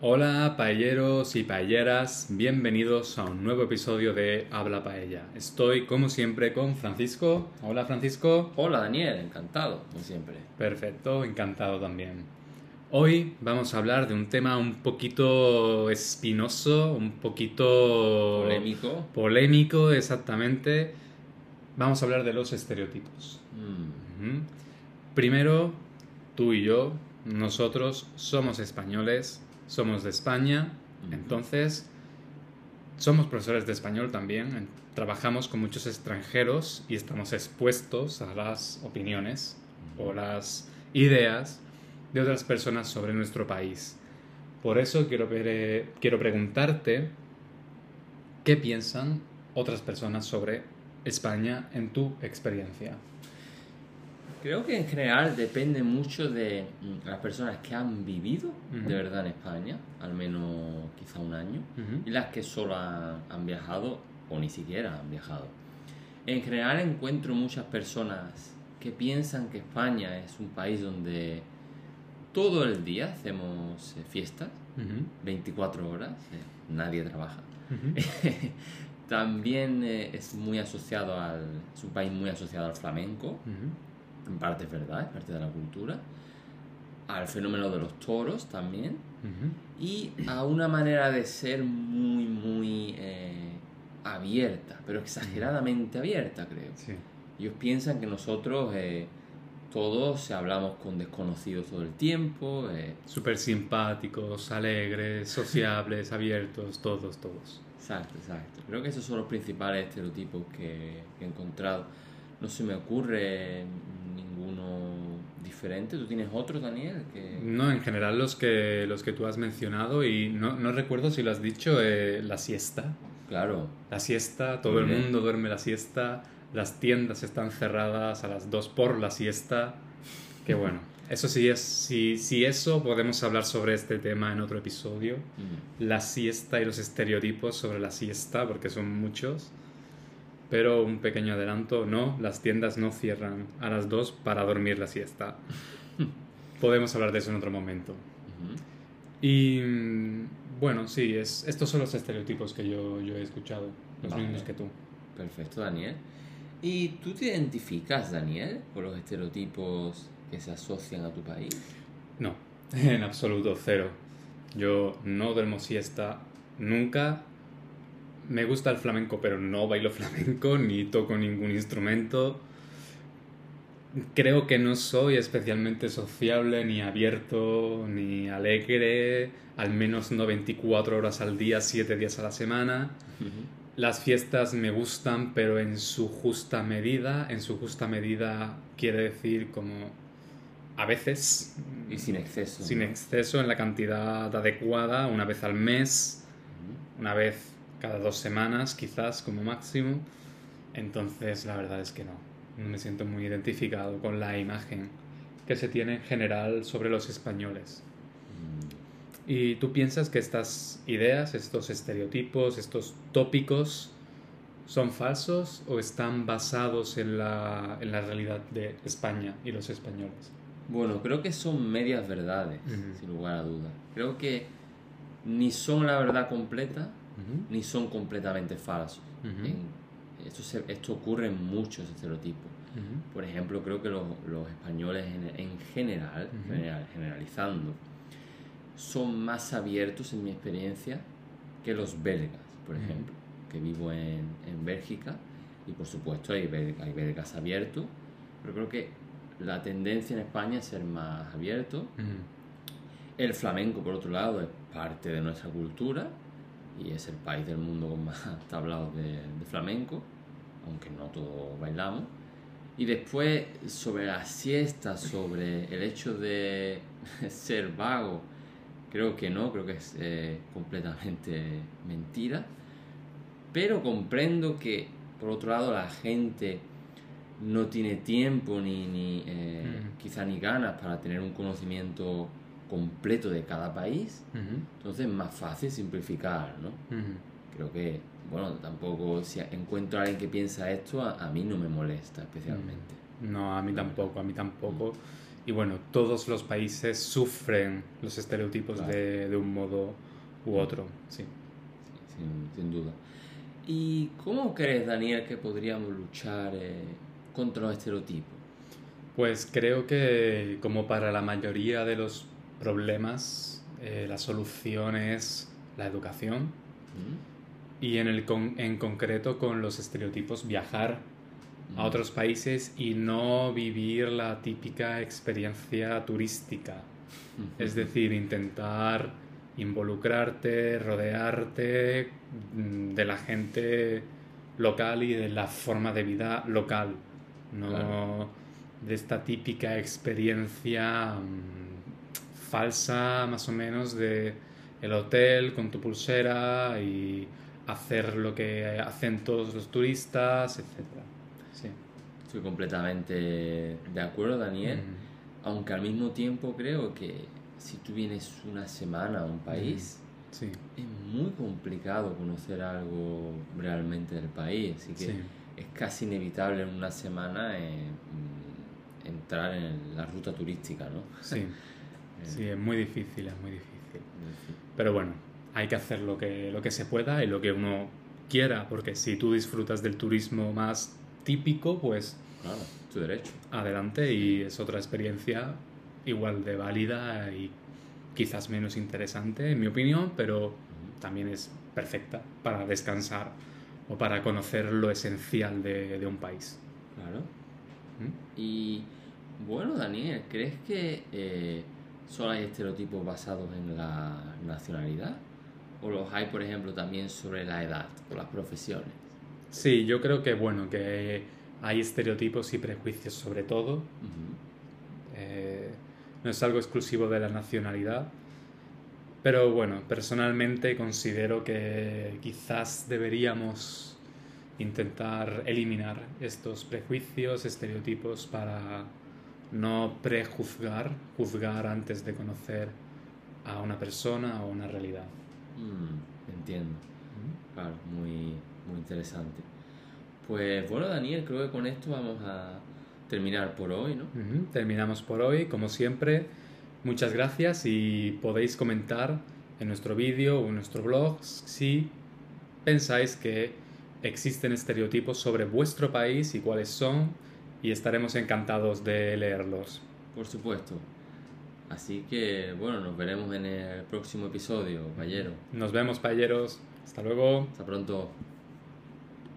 Hola paelleros y paelleras, bienvenidos a un nuevo episodio de Habla Paella. Estoy como siempre con Francisco. Hola Francisco. Hola Daniel, encantado, como siempre. Perfecto, encantado también. Hoy vamos a hablar de un tema un poquito espinoso, un poquito... Polémico. Polémico, exactamente. Vamos a hablar de los estereotipos. Mm. Primero, tú y yo, nosotros somos españoles, somos de España, entonces somos profesores de español también, trabajamos con muchos extranjeros y estamos expuestos a las opiniones o las ideas de otras personas sobre nuestro país. Por eso quiero, quiero preguntarte qué piensan otras personas sobre España en tu experiencia. Creo que en general depende mucho de mm, las personas que han vivido de verdad en España, al menos quizá un año, y las que solo han, han viajado o ni siquiera han viajado. En general encuentro muchas personas que piensan que España es un país donde todo el día hacemos eh, fiestas, Ujú. 24 horas, eh, nadie trabaja. También eh, es muy asociado al. Es un país muy asociado al flamenco. En parte es verdad, es parte de la cultura. Al fenómeno de los toros también. Y a una manera de ser muy, muy eh, abierta, pero exageradamente abierta, creo. Sí. Ellos piensan que nosotros eh, todos hablamos con desconocidos todo el tiempo. eh, Súper simpáticos, alegres, sociables, abiertos, todos, todos. Exacto, exacto. Creo que esos son los principales estereotipos que, que he encontrado. No se me ocurre ninguno diferente. ¿Tú tienes otro, Daniel? Que... No, en general los que, los que tú has mencionado y no, no recuerdo si lo has dicho, eh, la siesta. Claro, La siesta, todo el mundo duerme la siesta, las tiendas están cerradas a las 2 por la siesta. Que bueno, eso sí es, si, si eso podemos hablar sobre este tema en otro episodio. la siesta y los estereotipos sobre la siesta, porque son muchos. Pero un pequeño adelanto, no, las tiendas no cierran a las 2 para dormir la siesta. Podemos hablar de eso en otro momento. ujú. Y mm, bueno, sí, es, estos son los estereotipos que yo, yo he escuchado, los Vale. mismos que tú. perfecto, Daniel. ¿Y tú te identificas, Daniel, con los estereotipos que se asocian a tu país? No, en absoluto, cero. Yo no duermo siesta nunca. Me gusta el flamenco, pero no bailo flamenco ni toco ningún instrumento. Creo que no soy especialmente sociable, ni abierto, ni alegre, al menos no 24 horas al día, 7 días a la semana. Las fiestas me gustan, pero en su justa medida. En su justa medida quiere decir como a veces. Y sin exceso. Sin ¿no? exceso, en la cantidad adecuada, una vez al mes, una vez cada dos semanas, quizás como máximo. Entonces, la verdad es que no. No me siento muy identificado con la imagen que se tiene en general sobre los españoles. Mm. ¿Y tú piensas que estas ideas, estos estereotipos, estos tópicos son falsos o están basados en la, en la realidad de España y los españoles? Bueno, creo que son medias verdades, sin lugar a dudas. Creo que ni son la verdad completa, Ni son completamente falsos. En- esto, se- esto ocurre en muchos estereotipos. Por ejemplo, creo que los, los españoles en, en general, general- generalizando, son más abiertos en mi experiencia que los belgas, por ejemplo, que vivo en, en Bélgica. Y por supuesto hay, bel- hay belgas abiertos, pero creo que la tendencia en España es ser más abierto. El flamenco, por otro lado, es parte de nuestra cultura y es el país del mundo con más tablados de, de flamenco, aunque no todos bailamos. Y después, sobre la siesta, sobre el hecho de ser vago, creo que no, creo que es eh, completamente mentira. Pero comprendo que, por otro lado, la gente no tiene tiempo ni, ni eh, Mm. quizá ni ganas para tener un conocimiento completo de cada país. Entonces es más fácil simplificar, ¿no? Creo que, bueno, tampoco si encuentro a alguien que piensa esto, a, a mí no me molesta especialmente. No, a mí tampoco, a mí tampoco. y bueno, todos los países sufren los estereotipos Claro. de, de un modo u otro. Sí. sin, sin duda. ¿Y cómo crees, Daniel, que podríamos luchar eh, contra los estereotipos? Pues creo que como para la mayoría de los problemas, eh, la solución es la educación ¿Mm? y en, el con- en concreto con los estereotipos viajar a Mm. otros países y no vivir la típica experiencia turística. Es decir, intentar involucrarte, rodearte mm, de la gente local y de la forma de vida local, no Claro. de esta típica experiencia falsa más o menos de el hotel con tu pulsera y hacer lo que hacen todos los turistas, etc. Sí. Estoy completamente de acuerdo, Daniel. Mm, Aunque al mismo tiempo creo que si tú vienes una semana a un país, sí, es muy complicado conocer algo realmente del país. Así que sí. es casi inevitable en una semana eh, mm, entrar en la ruta turística, ¿no? Sí, sí, es muy difícil, es muy difícil. Pero bueno, hay que hacer lo que, lo que se pueda y lo que uno quiera, porque si tú disfrutas del turismo más típico, pues Claro, tu derecho. adelante y es otra experiencia igual de válida y quizás menos interesante, en mi opinión, pero también es perfecta para descansar o para conocer lo esencial de, de un país. Claro. ¿Mm? Y bueno, Daniel, ¿crees que eh, solo hay estereotipos basados en la nacionalidad? ¿O los hay, por ejemplo, también sobre la edad o las profesiones? Sí, yo creo que bueno, que hay estereotipos y prejuicios sobre todo. Eh, no es algo exclusivo de la nacionalidad. Pero bueno, personalmente considero que quizás deberíamos intentar eliminar estos prejuicios, estereotipos para no prejuzgar, juzgar antes de conocer a una persona o una realidad. Mm, entiendo. Claro, muy, muy interesante. Pues bueno, Daniel, creo que con esto vamos a terminar por hoy, ¿no? Terminamos por hoy, como siempre. Muchas gracias y podéis comentar en nuestro vídeo o en nuestro blog si pensáis que existen estereotipos sobre vuestro país y cuáles son y estaremos encantados de leerlos. Por supuesto. Así que, bueno, nos veremos en el próximo episodio, Ballero. Nos vemos, payeros. Hasta luego. Hasta pronto.